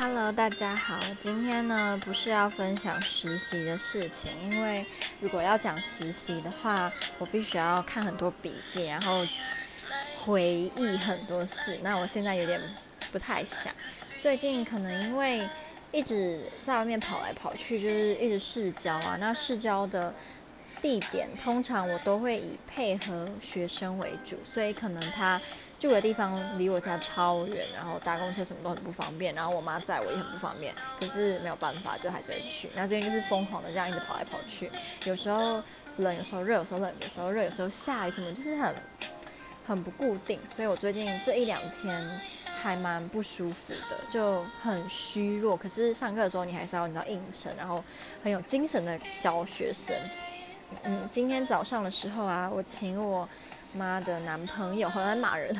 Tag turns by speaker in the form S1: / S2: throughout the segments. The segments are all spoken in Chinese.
S1: Hello，大家好。今天呢，不是要分享实习的事情，因为如果要讲实习的话，我必须要看很多笔记，然后回忆很多事。那我现在有点不太想。最近可能因为一直在外面跑来跑去，就是一直试教啊。那试教的地点通常我都会以配合学生为主，所以可能他。住的地方离我家超远，然后搭公车什么都很不方便，然后我妈载我也很不方便，可是没有办法，就还是会去。那这边就是疯狂的这样一直跑来跑去，有时候冷，有时候热，有时候冷，有时候热，有时候下雨，什么就是很很不固定。所以我最近这一两天还蛮不舒服的，就很虚弱。可是上课的时候你还是要你知道硬撑，然后很有精神的教学生。嗯，今天早上的时候啊，我请我。妈的男朋友好像在骂人。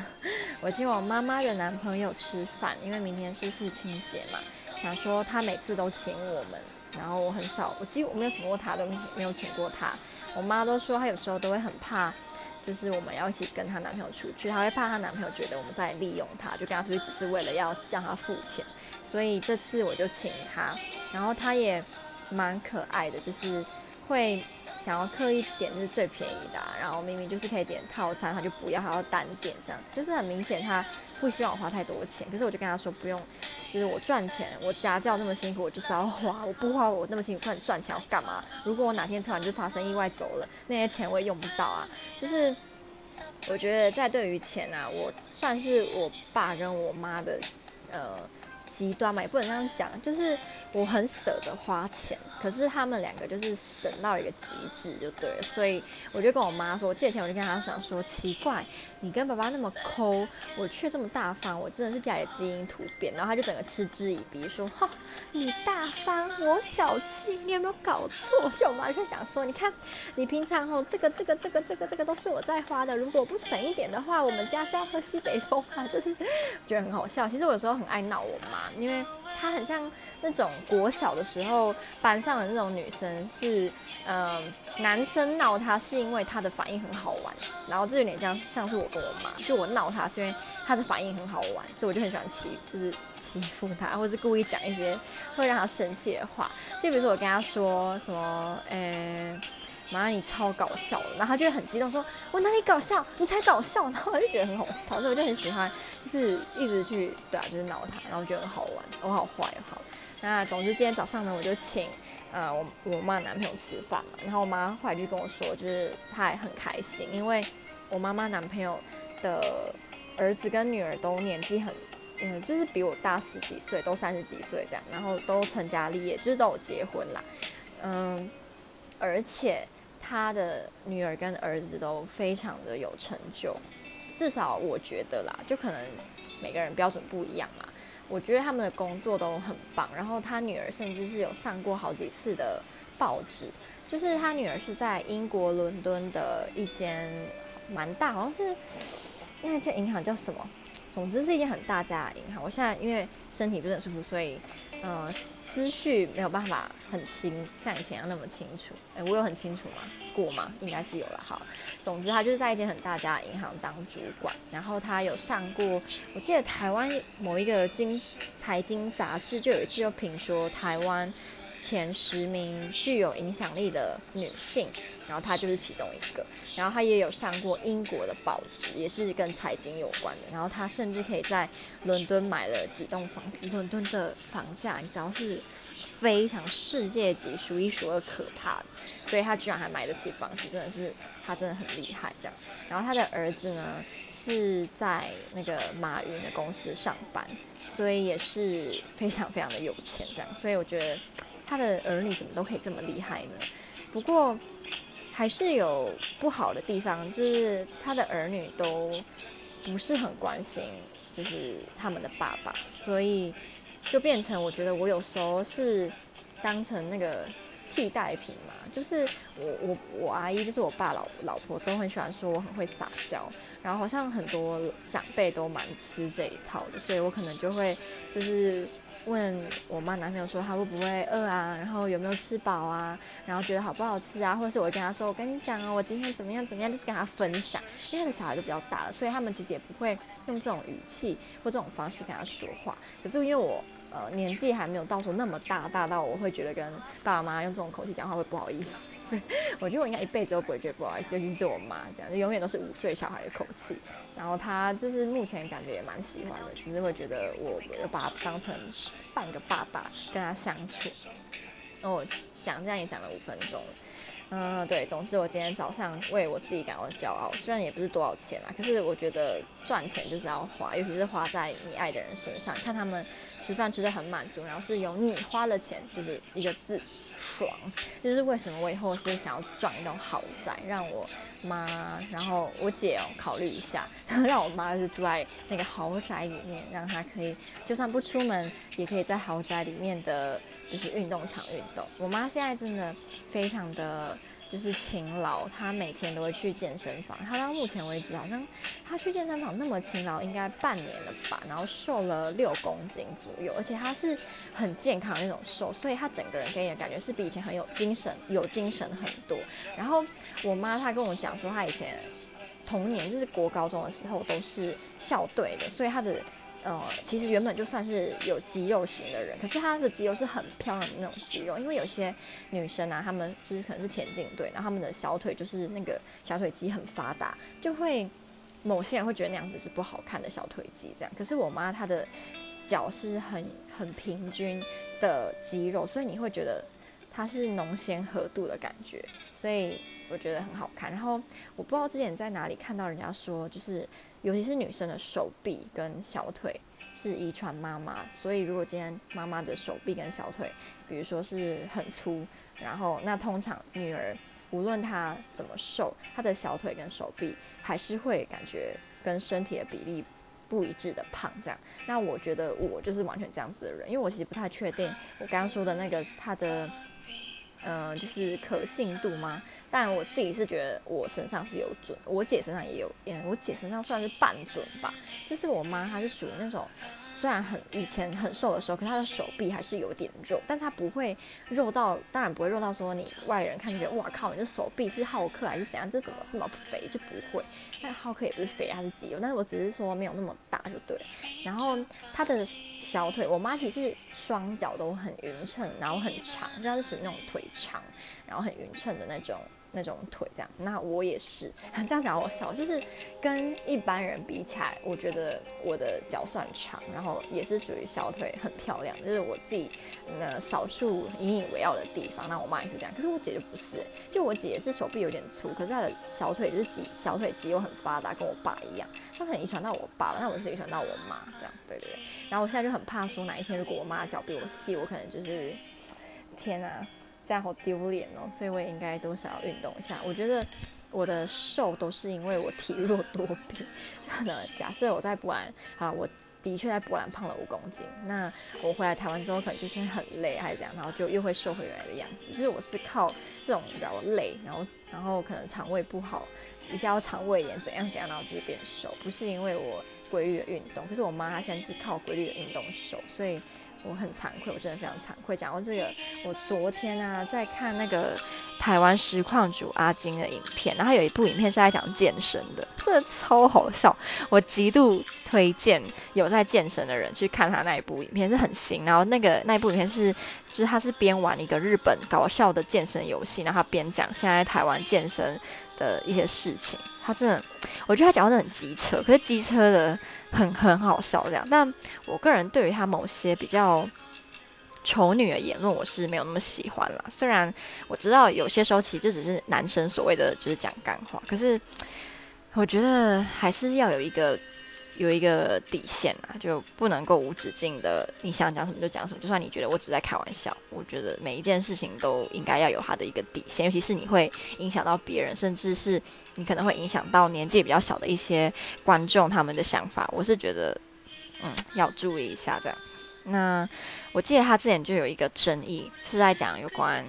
S1: 我请我妈妈的男朋友吃饭，因为明天是父亲节嘛，想说他每次都请我们，然后我很少，我几乎没有请过他，都没有请过他。我妈都说她有时候都会很怕，就是我们要一起跟她男朋友出去，她会怕她男朋友觉得我们在利用她，就跟她出去只是为了要让她付钱。所以这次我就请他，然后他也蛮可爱的，就是会。想要刻意点就是最便宜的，然后明明就是可以点套餐，他就不要，他要单点这样，就是很明显他不希望我花太多钱。可是我就跟他说不用，就是我赚钱，我家教那么辛苦，我就是要花，我不花我那么辛苦，赚赚钱要干嘛？如果我哪天突然就发生意外走了，那些钱我也用不到啊。就是我觉得在对于钱啊，我算是我爸跟我妈的呃。极端嘛，也不能这样讲，就是我很舍得花钱，可是他们两个就是省到一个极致就对了，所以我就跟我妈说，我借钱我就跟她讲说，奇怪，你跟爸爸那么抠，我却这么大方，我真的是家里的基因突变，然后他就整个嗤之以鼻说，哈，你大方，我小气，你有没有搞错？就我妈就讲说，你看你平常吼这个这个这个这个这个都是我在花的，如果不省一点的话，我们家是要喝西北风啊，就是 觉得很好笑。其实我有时候很爱闹我妈。因为她很像那种国小的时候班上的那种女生是，嗯，男生闹她是因为她的反应很好玩，然后这有点像像是我跟我妈，就我闹她是因为她的反应很好玩，所以我就很喜欢欺，就是欺负她，或是故意讲一些会让她生气的话，就比如说我跟她说什么，诶、妈，你超搞笑的，然后他就很激动说，我哪里搞笑，你才搞笑，然后我就觉得很好笑，所以我就很喜欢，就是一直去对啊，就是闹他，然后觉得很好玩，我好坏哦，好。那总之今天早上呢，我就请呃我我妈男朋友吃饭嘛，然后我妈后来就跟我说，就是她也很开心，因为我妈妈男朋友的儿子跟女儿都年纪很，嗯，就是比我大十几岁，都三十几岁这样，然后都成家立业，就是都有结婚啦，嗯，而且。他的女儿跟儿子都非常的有成就，至少我觉得啦，就可能每个人标准不一样嘛。我觉得他们的工作都很棒，然后他女儿甚至是有上过好几次的报纸，就是他女儿是在英国伦敦的一间蛮大，好像是那间银行叫什么？总之是一间很大家的银行。我现在因为身体不是很舒服，所以。呃，思绪没有办法很清，像以前一样那么清楚。哎，我有很清楚吗？过吗？应该是有了。好，总之他就是在一间很大家的银行当主管，然后他有上过，我记得台湾某一个经财经杂志就有一次就评说台湾。前十名具有影响力的女性，然后她就是其中一个。然后她也有上过英国的报纸，也是跟财经有关的。然后她甚至可以在伦敦买了几栋房子。伦敦的房价，你知道是非常世界级、数一数二可怕的。所以她居然还买得起房子，真的是她真的很厉害。这样，然后她的儿子呢是在那个马云的公司上班，所以也是非常非常的有钱。这样，所以我觉得。他的儿女怎么都可以这么厉害呢？不过还是有不好的地方，就是他的儿女都不是很关心，就是他们的爸爸，所以就变成我觉得我有时候是当成那个。替代品，就是我我我阿姨，就是我爸老老婆都很喜欢说我很会撒娇，然后好像很多长辈都蛮吃这一套的，所以我可能就会就是问我妈男朋友说他会不会饿啊，然后有没有吃饱啊，然后觉得好不好吃啊，或者是我跟他说我跟你讲啊，我今天怎么样怎么样，就是跟他分享，因为他的小孩都比较大了，所以他们其实也不会用这种语气或这种方式跟他说话，可是因为我。呃年纪还没有到说那么大，大到我会觉得跟爸爸妈妈用这种口气讲话会不好意思。所 以我觉得我应该一辈子都不会觉得不好意思，尤其是对我妈这样，就永远都是五岁小孩的口气。然后她就是目前感觉也蛮喜欢的，只是会觉得我要把她当成半个爸爸跟她相处。哦，讲这样也讲了五分钟。嗯，对，总之我今天早上为我自己感到骄傲，虽然也不是多少钱啦，可是我觉得赚钱就是要花，尤其是花在你爱的人身上，看他们吃饭吃的很满足，然后是由你花了钱，就是一个字爽，就是为什么我以后是想要赚一栋豪宅，让我妈，然后我姐哦考虑一下，然 后让我妈是住在那个豪宅里面，让她可以就算不出门，也可以在豪宅里面的。就是运动场运动，我妈现在真的非常的就是勤劳，她每天都会去健身房。她到目前为止好像她去健身房那么勤劳，应该半年了吧，然后瘦了六公斤左右，而且她是很健康那种瘦，所以她整个人给你的感觉是比以前很有精神，有精神很多。然后我妈她跟我讲说，她以前童年就是国高中的时候都是校队的，所以她的。呃，其实原本就算是有肌肉型的人，可是她的肌肉是很漂亮的那种肌肉。因为有些女生啊，她们就是可能是田径队，然后她们的小腿就是那个小腿肌很发达，就会某些人会觉得那样子是不好看的小腿肌这样。可是我妈她的脚是很很平均的肌肉，所以你会觉得她是浓纤合度的感觉，所以我觉得很好看。然后我不知道之前在哪里看到人家说，就是。尤其是女生的手臂跟小腿是遗传妈妈，所以如果今天妈妈的手臂跟小腿，比如说是很粗，然后那通常女儿无论她怎么瘦，她的小腿跟手臂还是会感觉跟身体的比例不一致的胖这样。那我觉得我就是完全这样子的人，因为我其实不太确定我刚刚说的那个她的，嗯、就是可信度吗？但我自己是觉得我身上是有准，我姐身上也有，嗯，我姐身上算是半准吧。就是我妈她是属于那种，虽然很以前很瘦的时候，可是她的手臂还是有点肉，但是他不会肉到，当然不会肉到说你外人看觉得哇靠，你的手臂是浩克还是怎样？这怎么那么肥？就不会。但浩克也不是肥，他是肌肉，但是我只是说没有那么大就对。然后他的小腿，我妈其实双脚都很匀称，然后很长，就她是属于那种腿长，然后很匀称的那种。那种腿这样，那我也是这样讲，我小就是跟一般人比起来，我觉得我的脚算长，然后也是属于小腿很漂亮，就是我自己那少数引以为傲的地方。那我妈也是这样，可是我姐就不是，就我姐是手臂有点粗，可是她的小腿就是肌小腿肌肉很发达，跟我爸一样。她可能遗传到我爸，那我是遗传到我妈这样，对对对。然后我现在就很怕说哪一天如果我妈脚比我细，我可能就是天哪。这样好丢脸哦，所以我也应该多少要运动一下。我觉得我的瘦都是因为我体弱多病。就可能假设我在波兰，啊，我的确在波兰胖了五公斤。那我回来台湾之后，可能就是很累还是怎样，然后就又会瘦回来的样子。就是我是靠这种比较累，然后然后可能肠胃不好，一下要肠胃炎怎样怎样，然后就是变瘦，不是因为我规律的运动。可是我妈她现在就是靠规律的运动瘦，所以。我很惭愧，我真的非常惭愧。讲到这个，我昨天啊在看那个台湾实况主阿金的影片，然后有一部影片是在讲健身的，真的超好笑。我极度推荐有在健身的人去看他那一部影片，是很新。然后那个那一部影片是，就是他是边玩一个日本搞笑的健身游戏，然后他边讲现在台湾健身的一些事情。他真的，我觉得他讲的很机车，可是机车的。很很好笑这样，但我个人对于他某些比较丑女的言论，我是没有那么喜欢啦。虽然我知道有些时候其实就只是男生所谓的就是讲干话，可是我觉得还是要有一个。有一个底线啊，就不能够无止境的，你想讲什么就讲什么。就算你觉得我只在开玩笑，我觉得每一件事情都应该要有它的一个底线，尤其是你会影响到别人，甚至是你可能会影响到年纪比较小的一些观众他们的想法。我是觉得，嗯，要注意一下这样。那我记得他之前就有一个争议，是在讲有关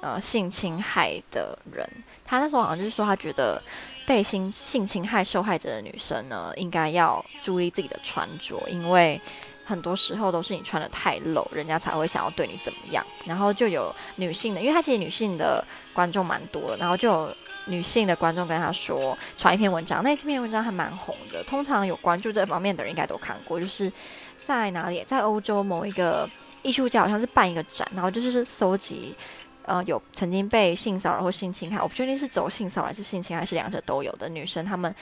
S1: 呃性侵害的人，他那时候好像就是说他觉得。被性性侵害受害者的女生呢，应该要注意自己的穿着，因为很多时候都是你穿得太露，人家才会想要对你怎么样。然后就有女性的，因为她其实女性的观众蛮多的，然后就有女性的观众跟她说，传一篇文章，那篇文章还蛮红的。通常有关注这方面的人应该都看过，就是在哪里？在欧洲某一个艺术家好像是办一个展，然后就是搜集，呃，有曾经被性骚扰或性侵害，我不确定是走性骚扰还是性侵害，还是两者都有的女生，她们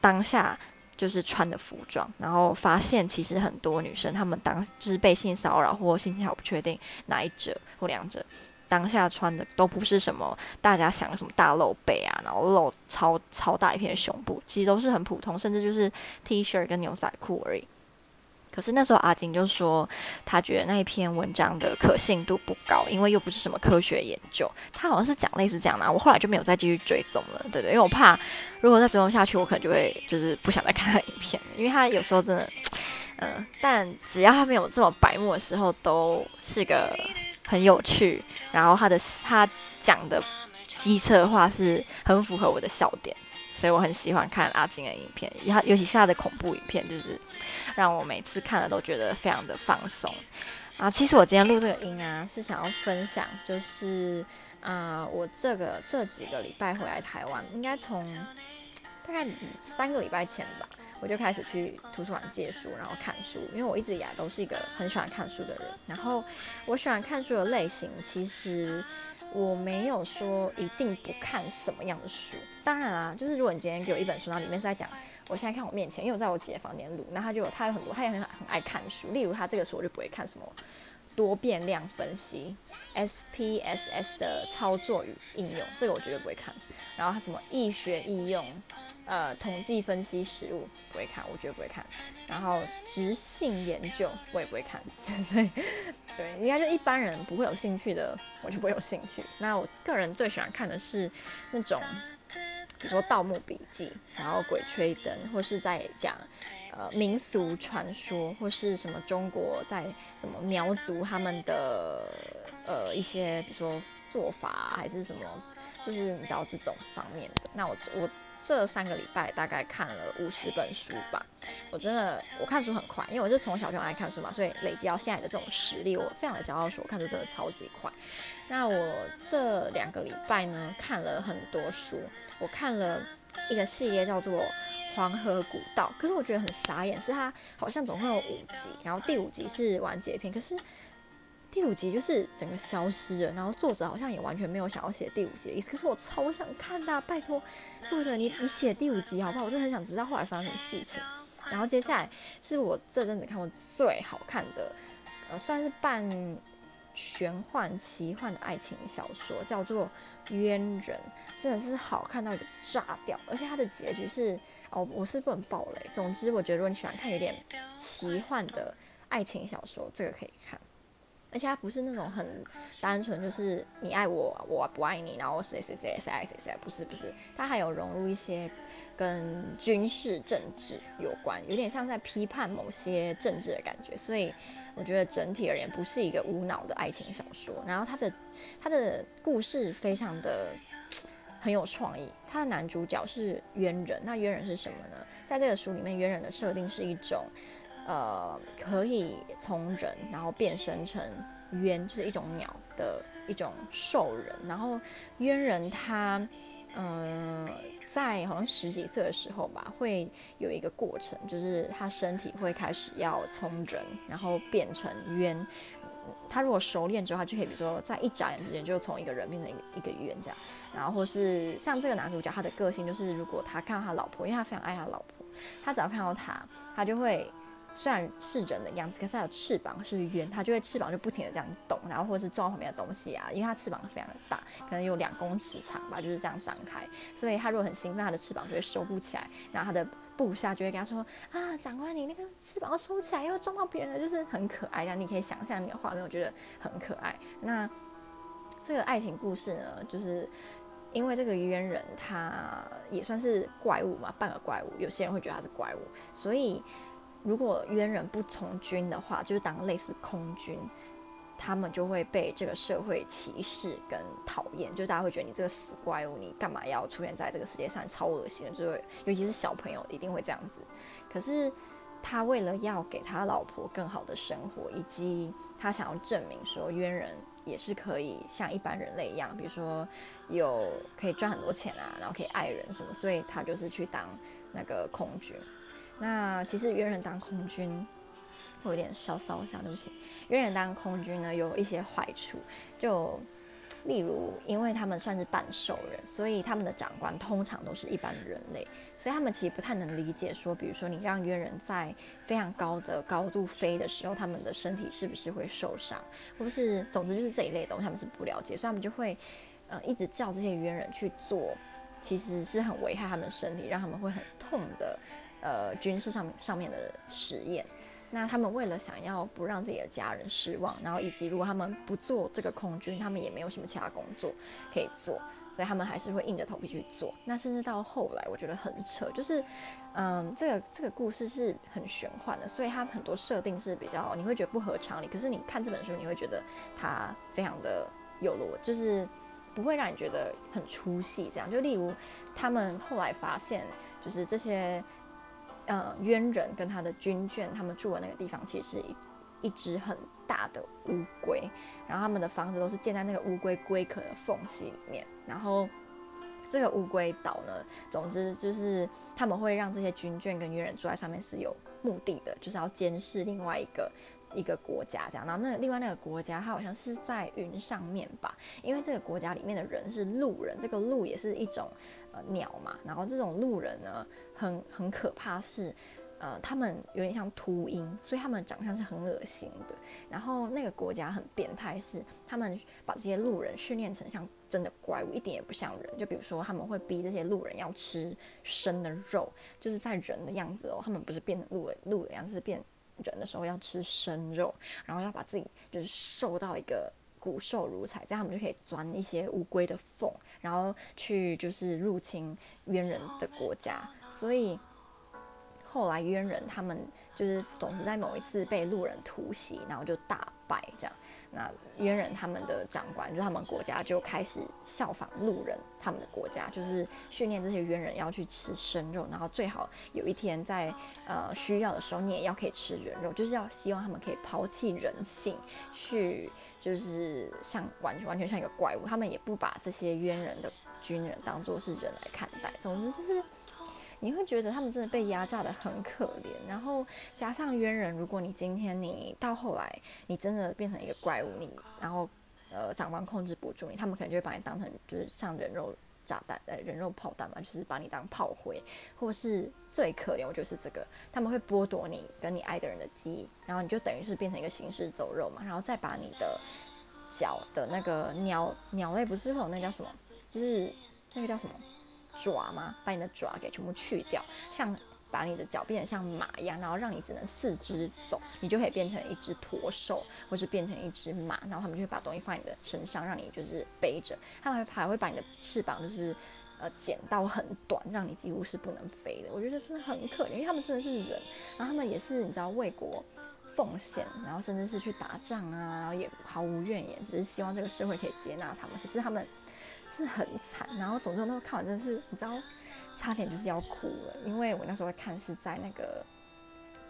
S1: 当下就是穿的服装，然后发现其实很多女生她们当就是被性骚扰或性侵害，我不确定哪一者或两者。当下穿的都不是什么大家想的什么大露背啊，然后露超超大一片胸部，其实都是很普通，甚至就是 T 恤跟牛仔裤而已。可是那时候阿金就说，他觉得那一篇文章的可信度不高，因为又不是什么科学研究。他好像是讲类似这样的，我后来就没有再继续追踪了，对对，因为我怕如果再追踪下去，我可能就会就是不想再看他影片，因为他有时候真的，嗯、但只要他没有这么白目的时候，都是个。很有趣，然后他的他讲的机车话是很符合我的笑点，所以我很喜欢看阿金的影片，然后尤其是他的恐怖影片，就是让我每次看了都觉得非常的放松啊。其实我今天录这个音啊，是想要分享，就是啊、呃，我这个这几个礼拜回来台湾，应该从大概三个礼拜前吧。我就开始去图书馆借书，然后看书，因为我一直以来都是一个很喜欢看书的人。然后我喜欢看书的类型，其实我没有说一定不看什么样的书。当然啊，就是如果你今天给我一本书，那里面是在讲，我现在看我面前，因为我在我姐房间录，那他就有他有很多，他也很很爱看书。例如他这个书，我就不会看什么多变量分析、SPSS 的操作与应用，这个我绝对不会看。然后他什么易学易用。呃，统计分析实务不会看，我绝对不会看。然后质性研究我也不会看，对 对，应该就一般人不会有兴趣的，我就不会有兴趣。那我个人最喜欢看的是那种，比如说《盗墓笔记》，然后《鬼吹灯》，或是在讲呃民俗传说，或是什么中国在什么苗族他们的呃一些，比如说做法还是什么，就是你知道这种方面的。那我我。这三个礼拜大概看了五十本书吧，我真的我看书很快，因为我是从小就爱看书嘛，所以累积到现在的这种实力，我非常的骄傲，说我看书真的超级快。那我这两个礼拜呢，看了很多书，我看了一个系列叫做《黄河古道》，可是我觉得很傻眼，是它好像总共有五集，然后第五集是完结篇，可是。第五集就是整个消失了，然后作者好像也完全没有想要写第五集的意思。可是我超想看的，拜托作者你你写第五集好不好？我真的很想知道后来发生什么事情。然后接下来是我这阵子看过最好看的，呃，算是半玄幻奇幻的爱情小说，叫做《渊人》，真的是好看到一个炸掉。而且它的结局是哦，我是不能爆雷。总之，我觉得如果你喜欢看有点奇幻的爱情小说，这个可以看。而且它不是那种很单纯，就是你爱我，我不爱你，然后谁谁谁谁爱谁谁，不是不是，它还有融入一些跟军事政治有关，有点像在批判某些政治的感觉。所以我觉得整体而言不是一个无脑的爱情小说。然后它的它的故事非常的很有创意。它的男主角是渊人，那渊人是什么呢？在这个书里面，渊人的设定是一种。呃，可以从人然后变身成渊，就是一种鸟的一种兽人。然后渊人他，嗯、在好像十几岁的时候吧，会有一个过程，就是他身体会开始要从人，然后变成渊。他如果熟练之后，他就可以，比如说在一眨眼之间，就从一个人变成一个一个渊这样。然后或是像这个男主角，他的个性就是，如果他看到他老婆，因为他非常爱他老婆，他只要看到他，他就会。虽然是人的样子，可是它有翅膀是圆，它就会翅膀就不停的这样动，然后或者是撞旁边的东西啊，因为它翅膀非常的大，可能有两公尺长吧，就是这样张开，所以它如果很兴奋，它的翅膀就会收不起来，然后它的部下就会跟他说啊，长官你那个翅膀要收起来，要撞到别人了，就是很可爱，这样你可以想象那个画面，我觉得很可爱。那这个爱情故事呢，就是因为这个渊人他也算是怪物嘛，半个怪物，有些人会觉得他是怪物，所以。如果冤人不从军的话，就是当类似空军，他们就会被这个社会歧视跟讨厌，就大家会觉得你这个死怪物，你干嘛要出现在这个世界上，超恶心的，就会尤其是小朋友一定会这样子。可是他为了要给他老婆更好的生活，以及他想要证明说冤人也是可以像一般人类一样，比如说有可以赚很多钱啊，然后可以爱人什么，所以他就是去当那个空军。那其实渊人当空军会有点稍稍一下，对不起。猿人当空军呢，有一些坏处，就例如，因为他们算是半兽人，所以他们的长官通常都是一般人类，所以他们其实不太能理解说，比如说你让猿人在非常高的高度飞的时候，他们的身体是不是会受伤，或是总之就是这一类的东西，他们是不了解，所以他们就会呃一直叫这些猿人去做，其实是很危害他们身体，让他们会很痛的呃军事上面上面的实验。那他们为了想要不让自己的家人失望，然后以及如果他们不做这个空军，他们也没有什么其他工作可以做，所以他们还是会硬着头皮去做。那甚至到后来，我觉得很扯，就是，嗯，这个这个故事是很玄幻的，所以它很多设定是比较你会觉得不合常理。可是你看这本书，你会觉得它非常的有逻，就是不会让你觉得很出戏。这样，就例如他们后来发现，就是这些。呃，猿人跟他的军眷，他们住的那个地方其实是一一只很大的乌龟，然后他们的房子都是建在那个乌龟龟壳的缝隙里面。然后这个乌龟岛呢，总之就是他们会让这些军眷跟猿人住在上面是有目的的，就是要监视另外一个一个国家这样。然后那另外那个国家，它好像是在云上面吧，因为这个国家里面的人是鹿人，这个鹿也是一种。呃，鸟嘛，然后这种路人呢，很很可怕是，呃，他们有点像秃鹰，所以他们长相是很恶心的。然后那个国家很变态，是他们把这些路人训练成像真的怪物，一点也不像人。就比如说，他们会逼这些路人要吃生的肉，就是在人的样子哦，他们不是变成鹿的鹿的样子，是变人的时候要吃生肉，然后要把自己就是瘦到一个。骨瘦如柴，这样他们就可以钻一些乌龟的缝，然后去就是入侵猿人的国家。所以后来猿人他们就是总是在某一次被路人突袭，然后就大败这样。那猿人他们的长官，就是他们国家就开始效仿路人他们的国家，就是训练这些猿人要去吃生肉，然后最好有一天在呃需要的时候，你也要可以吃人肉，就是要希望他们可以抛弃人性，去就是像完全完全像一个怪物，他们也不把这些冤人的军人当作是人来看待。总之就是。你会觉得他们真的被压榨的很可怜，然后加上冤人，如果你今天你到后来你真的变成一个怪物，你然后呃长官控制不住你，他们可能就会把你当成就是像人肉炸弹呃人肉炮弹嘛，就是把你当炮灰，或是最可怜我觉得是这个，他们会剥夺你跟你爱的人的记忆，然后你就等于是变成一个行尸走肉嘛，然后再把你的脚的那个鸟鸟类不是会有那叫什么，就是那个叫什么？爪吗？把你的爪给全部去掉，像把你的脚变得像马一样，然后让你只能四肢走，你就可以变成一只驼兽，或是变成一只马，然后他们就会把东西放你的身上，让你就是背着。他们还会把你的翅膀就是呃剪到很短，让你几乎是不能飞的。我觉得真的很可怜，因为他们真的是人，然后他们也是你知道为国奉献，然后甚至是去打仗啊，然后也毫无怨言，只是希望这个社会可以接纳他们。可是他们。是很惨，然后总之那时候看完真的是，你知道，差点就是要哭了，因为我那时候看是在那个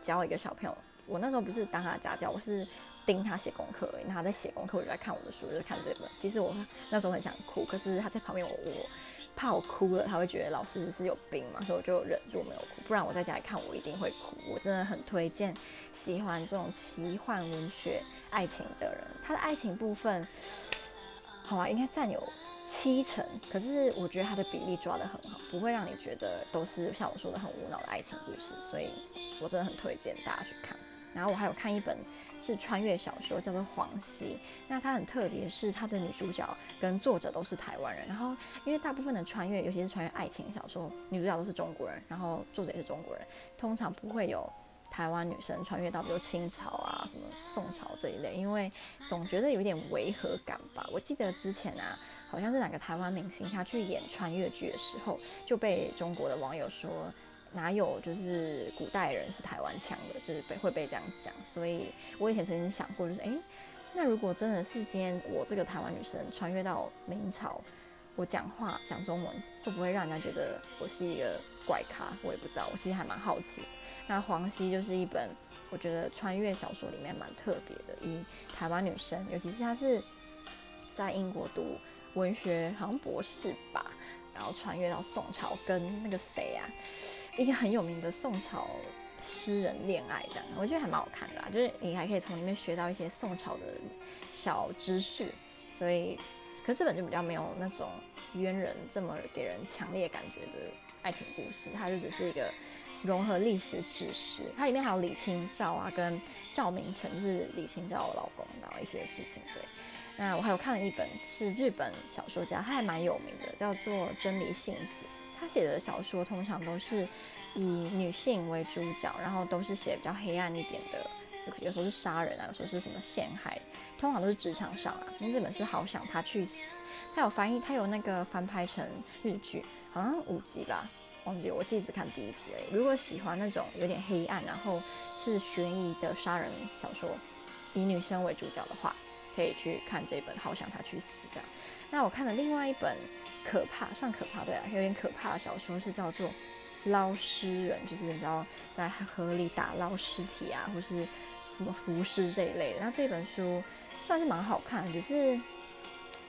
S1: 教一个小朋友，我那时候不是当他家教，我是盯他写功课而已，他在写功课，我就在看我的书，就是看这本。其实我那时候很想哭，可是他在旁边，我我怕我哭了，他会觉得老师是有病嘛，所以我就忍住没有哭，不然我在家里看我一定会哭。我真的很推荐喜欢这种奇幻文学爱情的人，他的爱情部分，好啊，应该占有。七成，可是我觉得它的比例抓得很好，不会让你觉得都是像我说的很无脑的爱情故事，所以我真的很推荐大家去看。然后我还有看一本是穿越小说，叫做《黄溪》，那它很特别，是它的女主角跟作者都是台湾人。然后因为大部分的穿越，尤其是穿越爱情小说，女主角都是中国人，然后作者也是中国人，通常不会有台湾女生穿越到比如清朝啊、什么宋朝这一类，因为总觉得有点违和感吧。我记得之前啊。好像是哪个台湾明星，他去演穿越剧的时候，就被中国的网友说哪有就是古代人是台湾腔的，就是被会被这样讲。所以我以前曾经想过，就是诶，那如果真的是今天我这个台湾女生穿越到明朝，我讲话讲中文会不会让人家觉得我是一个怪咖？我也不知道，我其实还蛮好奇。那黄溪就是一本我觉得穿越小说里面蛮特别的，以台湾女生，尤其是她是在英国读。文学好像博士吧，然后穿越到宋朝，跟那个谁啊，一个很有名的宋朝诗人恋爱这样，我觉得还蛮好看的啦，就是你还可以从里面学到一些宋朝的小知识，所以，可是这本就比较没有那种冤人这么给人强烈感觉的爱情故事，它就只是一个融合历史史实，它里面还有李清照啊跟赵明诚，是李清照的老公，然后一些事情。对，那我还有看了一本是日本小说家，他还蛮有名的，叫做真理幸子，他写的小说通常都是。以女性为主角，然后都是写比较黑暗一点的，有时候是杀人啊，有时候是什么陷害，通常都是职场上啊。那这本是好想他去死，他有翻译，他有那个翻拍成日剧，好像五集吧，忘记我记得只看第一集而已。如果喜欢那种有点黑暗，然后是悬疑的杀人小说，以女生为主角的话，可以去看这本好想他去死这样。那我看了另外一本可怕，算可怕对啊，有点可怕的小说是叫做。捞尸人就是你知道在河里打捞尸体啊，或是什么服饰这一类的。那这本书算是蛮好看，只是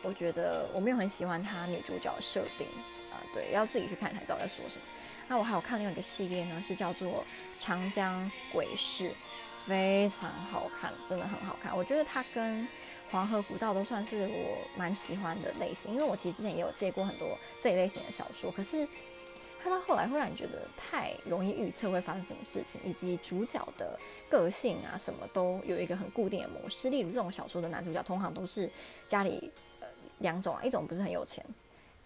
S1: 我觉得我没有很喜欢它女主角设定啊。对，要自己去看才知道在说什么。那我还有看另外一个系列呢，是叫做《长江鬼事》，非常好看，真的很好看。我觉得它跟《黄河古道》都算是我蛮喜欢的类型，因为我其实之前也有借过很多这一类型的小说，可是。他到后来会让你觉得太容易预测会发生什么事情，以及主角的个性啊，什么都有一个很固定的模式。例如这种小说的男主角，通常都是家里呃两种啊，一种不是很有钱，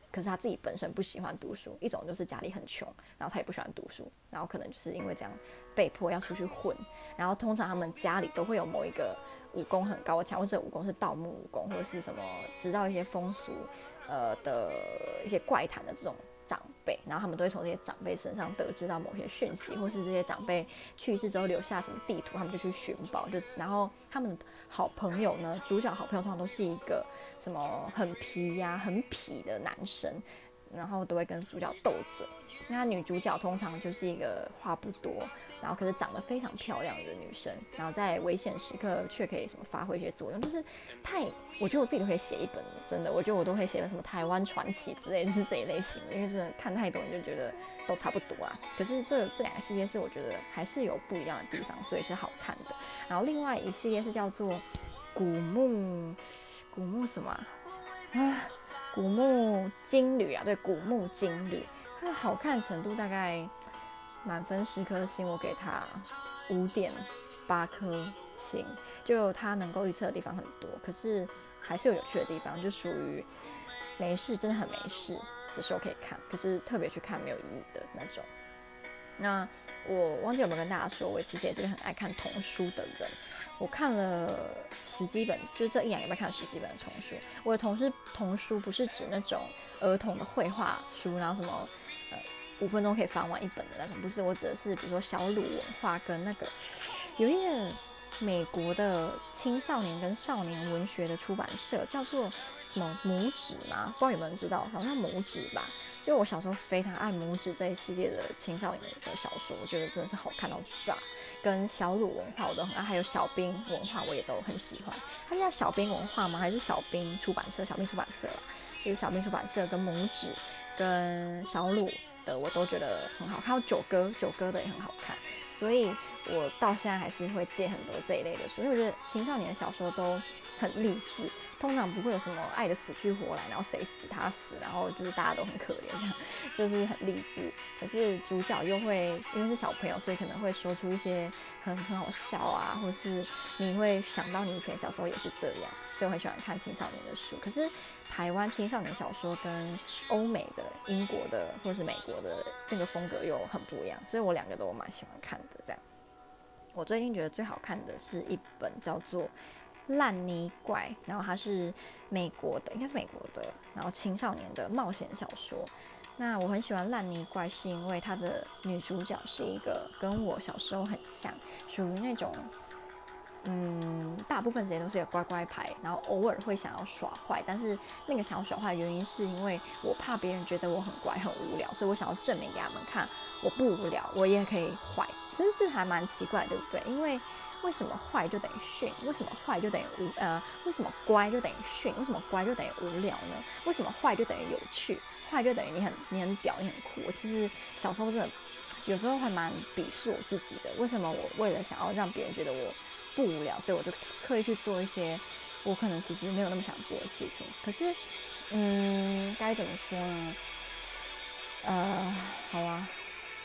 S1: 可是他自己本身不喜欢读书；一种就是家里很穷，然后他也不喜欢读书，然后可能就是因为这样被迫要出去混。然后通常他们家里都会有某一个武功很高强，或者武功是盗墓武功，或者是什么知道一些风俗呃的一些怪谈的这种。长辈，然后他们都会从这些长辈身上得知到某些讯息，或是这些长辈去世之后留下什么地图，他们就去寻宝。就然后他们好朋友呢，主角好朋友通常都是一个什么很皮呀、很痞的男生。然后都会跟主角斗嘴，那女主角通常就是一个话不多，然后可是长得非常漂亮的女生，然后在危险时刻却可以什么发挥一些作用，就是太，我觉得我自己都可以写一本，真的，我觉得我都会写什么台湾传奇之类，就是这一类型的，因为真的看太多你就觉得都差不多啊。可是这这两个系列是我觉得还是有不一样的地方，所以是好看的。然后另外一系列是叫做古墓，古墓什么？啊古墓金缕啊，对，古墓金缕，它的好看程度大概满分十颗星，我给它五点八颗星。就它能够预测的地方很多，可是还是有有趣的地方，就属于没事，真的很没事的时候可以看，可是特别去看没有意义的那种。那我忘记有没有跟大家说，我其实也是个很爱看童书的人。我看了十几本，就这一两礼拜看了十几本的童书。我的童书童书不是指那种儿童的绘画书，然后什么呃五分钟可以翻完一本的那种，不是。我指的是比如说小鲁文化跟那个有一个美国的青少年跟少年文学的出版社，叫做什么拇指吗？不知道有没有人知道？好像拇指吧。就我小时候非常爱拇指这一系列的青少年的小说，我觉得真的是好看到炸。跟小鲁文化我都很爱，还有小兵文化我也都很喜欢。它是叫小兵文化吗？还是小兵出版社？小兵出版社，就是小兵出版社跟拇指跟小鲁的我都觉得很好，还有九歌，九歌的也很好看。所以我到现在还是会借很多这一类的书，因为我觉得青少年的小说都很励志。通常不会有什么爱的死去活来，然后谁死他死，然后就是大家都很可怜，这样就是很励志。可是主角又会因为是小朋友，所以可能会说出一些很很好笑啊，或是你会想到你以前小时候也是这样，所以我很喜欢看青少年的书。可是台湾青少年小说跟欧美的、英国的或是美国的那个风格又很不一样，所以我两个都蛮喜欢看的。这样，我最近觉得最好看的是一本叫做。烂泥怪，然后它是美国的，应该是美国的，然后青少年的冒险小说。那我很喜欢烂泥怪，是因为它的女主角是一个跟我小时候很像，属于那种，嗯，大部分时间都是一个乖乖牌，然后偶尔会想要耍坏，但是那个想要耍坏的原因是因为我怕别人觉得我很乖很无聊，所以我想要证明给他们看，我不无聊，我也可以坏。其实这还蛮奇怪，对不对？因为为什么坏就等于训？为什么坏就等于无呃？为什么乖就等于训？为什么乖就等于无聊呢？为什么坏就等于有趣？坏就等于你很你很屌，你很酷。我其实小时候真的有时候还蛮鄙视我自己的。为什么我为了想要让别人觉得我不无聊，所以我就刻意去做一些我可能其实没有那么想做的事情。可是，嗯，该怎么说呢？呃，好啊，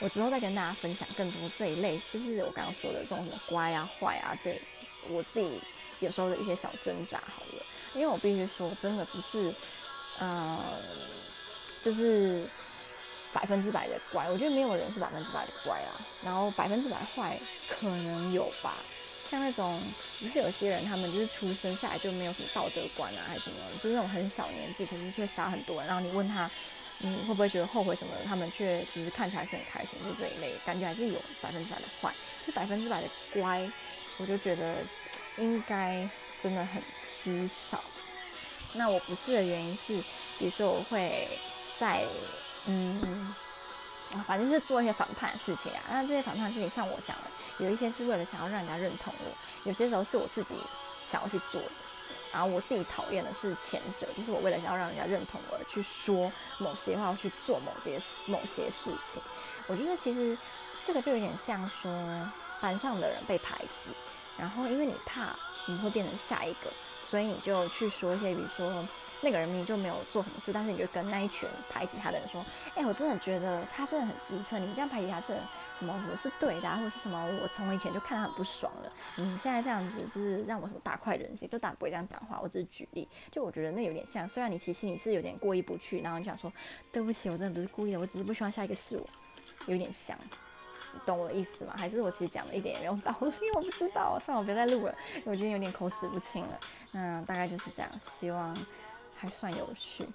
S1: 我之后再跟大家分享更多这一类，就是我刚刚说的这种什么乖啊、坏啊，这我自己有时候的一些小挣扎。好了，因为我必须说，真的不是，呃，就是百分之百的乖。我觉得没有人是百分之百的乖啊。然后百分之百坏可能有吧，像那种不是有些人，他们就是出生下来就没有什么道德观啊，还是什么，就是那种很小年纪，可是却杀很多人。然后你问他。你会不会觉得后悔什么的？他们却就是看起来是很开心，就这一类感觉还是有百分之百的坏，就百分之百的乖，我就觉得应该真的很稀少。那我不是的原因是，比如说我会在嗯，反正是做一些反叛的事情啊。那这些反叛的事情，像我讲的，有一些是为了想要让人家认同我，有些时候是我自己想要去做的。然后我自己讨厌的是前者，就是我为了想要让人家认同而去说某些话，去做某些某些事情。我觉得其实这个就有点像说班上的人被排挤，然后因为你怕你会变成下一个，所以你就去说一些，比如说那个人明明就没有做什么事，但是你就跟那一群排挤他的人说：“哎，我真的觉得他真的很机车，你们这样排挤他是。”什么什么是对的啊，或者是什么？我从以前就看他很不爽了。嗯，现在这样子就是让我什么大快人心，就当然不会这样讲话。我只是举例，就我觉得那有点像。虽然你其实你是有点过意不去，然后你想说对不起，我真的不是故意的，我只是不希望下一个是我，有点像。懂我的意思吗？还是我其实讲的一点也没有道理？我不知道，算了，我别再录了，我今天有点口齿不清了。嗯，大概就是这样，希望还算有趣。